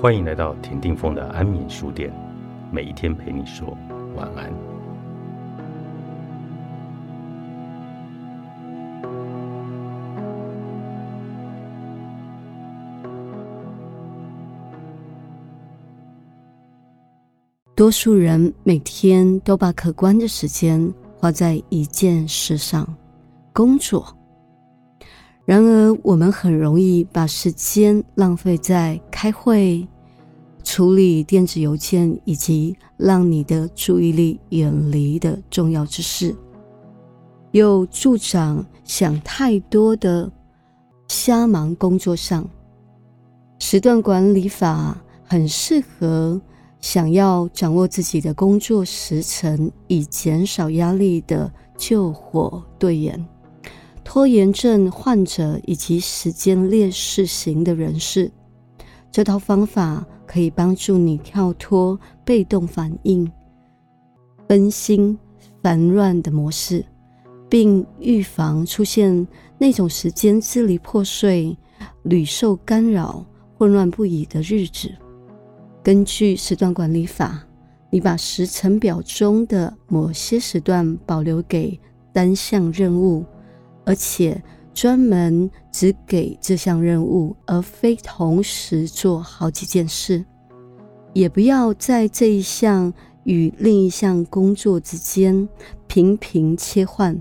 欢迎来到田定峰的安眠书店，每一天陪你说晚安。多数人每天都把可观的时间花在一件事上，工作。然而，我们很容易把时间浪费在开会、处理电子邮件以及让你的注意力远离的重要之事，又助长想太多的瞎忙工作上。时段管理法很适合想要掌握自己的工作时程以减少压力的救火队员。拖延症患者以及时间劣势型的人士，这套方法可以帮助你跳脱被动反应、分心烦乱的模式，并预防出现那种时间支离破碎、屡受干扰、混乱不已的日子。根据时段管理法，你把时程表中的某些时段保留给单项任务。而且专门只给这项任务，而非同时做好几件事。也不要在这一项与另一项工作之间频频切换。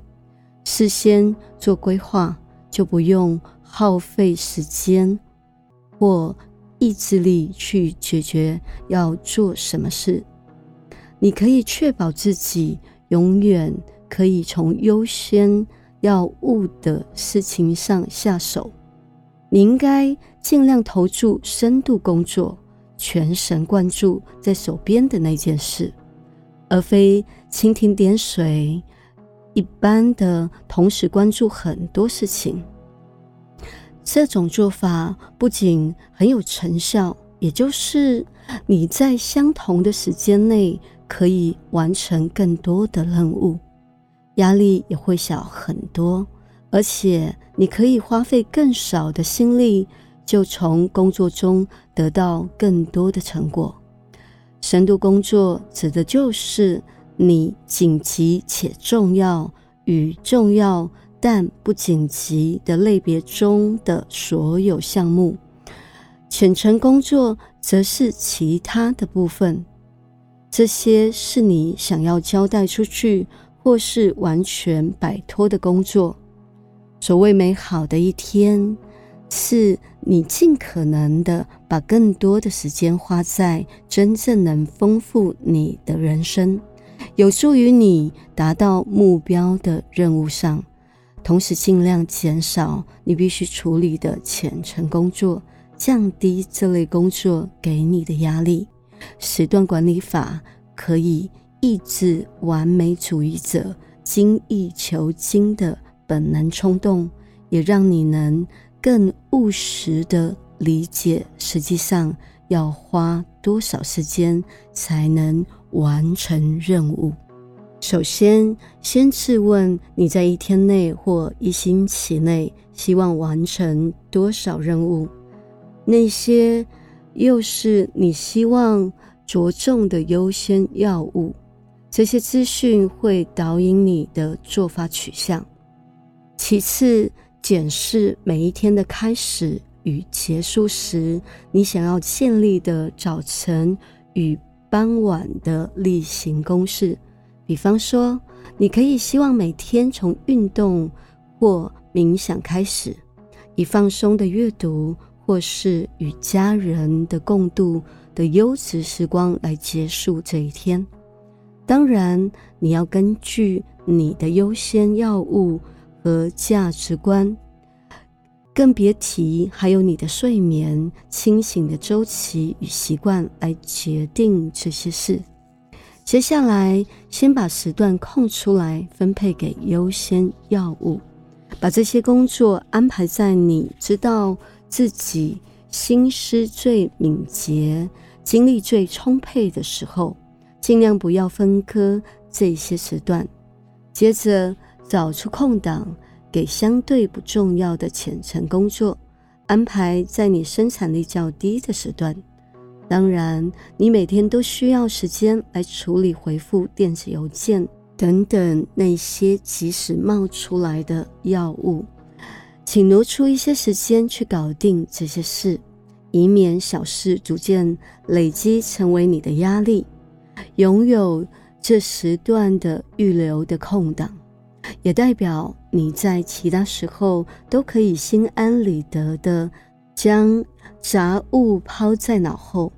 事先做规划，就不用耗费时间或意志力去解决要做什么事。你可以确保自己永远可以从优先。要务的事情上下手，你应该尽量投注深度工作，全神贯注在手边的那件事，而非蜻蜓点水一般的同时关注很多事情。这种做法不仅很有成效，也就是你在相同的时间内可以完成更多的任务。压力也会小很多，而且你可以花费更少的心力，就从工作中得到更多的成果。深度工作指的就是你紧急且重要与重要但不紧急的类别中的所有项目。浅层工作则是其他的部分，这些是你想要交代出去。或是完全摆脱的工作。所谓美好的一天，是你尽可能的把更多的时间花在真正能丰富你的人生、有助于你达到目标的任务上，同时尽量减少你必须处理的浅层工作，降低这类工作给你的压力。时段管理法可以。抑制完美主义者精益求精的本能冲动，也让你能更务实的理解，实际上要花多少时间才能完成任务。首先，先质问你在一天内或一星期内希望完成多少任务，那些又是你希望着重的优先要务。这些资讯会导引你的做法取向。其次，检视每一天的开始与结束时，你想要建立的早晨与傍晚的例行公事。比方说，你可以希望每天从运动或冥想开始，以放松的阅读或是与家人的共度的优质时光来结束这一天。当然，你要根据你的优先要务和价值观，更别提还有你的睡眠、清醒的周期与习惯来决定这些事。接下来，先把时段空出来，分配给优先要务，把这些工作安排在你知道自己心思最敏捷、精力最充沛的时候。尽量不要分割这些时段，接着找出空档给相对不重要的浅层工作，安排在你生产力较低的时段。当然，你每天都需要时间来处理回复电子邮件等等那些即时冒出来的药物，请挪出一些时间去搞定这些事，以免小事逐渐累积成为你的压力。拥有这时段的预留的空档，也代表你在其他时候都可以心安理得的将杂物抛在脑后。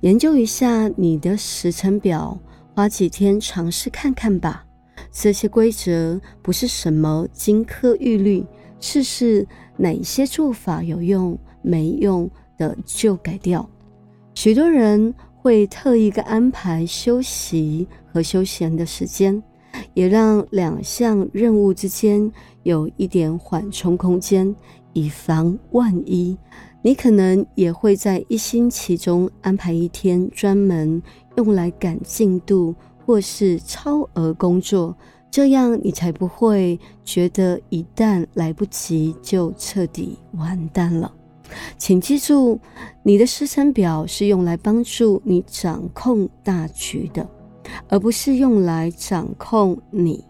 研究一下你的时程表，花几天尝试看看吧。这些规则不是什么金科玉律，试试哪些做法有用，没用的就改掉。许多人会特意的安排休息和休闲的时间，也让两项任务之间有一点缓冲空间，以防万一。你可能也会在一星期中安排一天专门用来赶进度或是超额工作，这样你才不会觉得一旦来不及就彻底完蛋了。请记住，你的时程表是用来帮助你掌控大局的，而不是用来掌控你。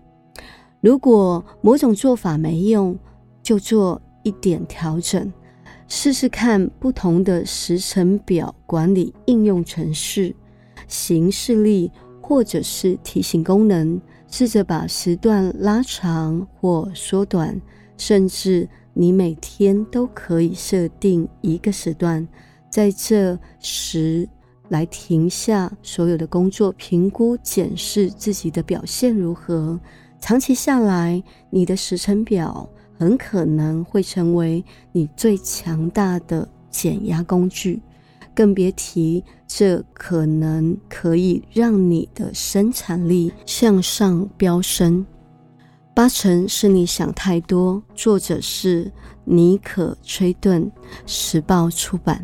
如果某种做法没用，就做一点调整。试试看不同的时程表管理应用程式、形式力或者是提醒功能，试着把时段拉长或缩短，甚至你每天都可以设定一个时段，在这时来停下所有的工作，评估检视自己的表现如何。长期下来，你的时程表。很可能会成为你最强大的减压工具，更别提这可能可以让你的生产力向上飙升。八成是你想太多。作者是尼可·崔顿，时报出版。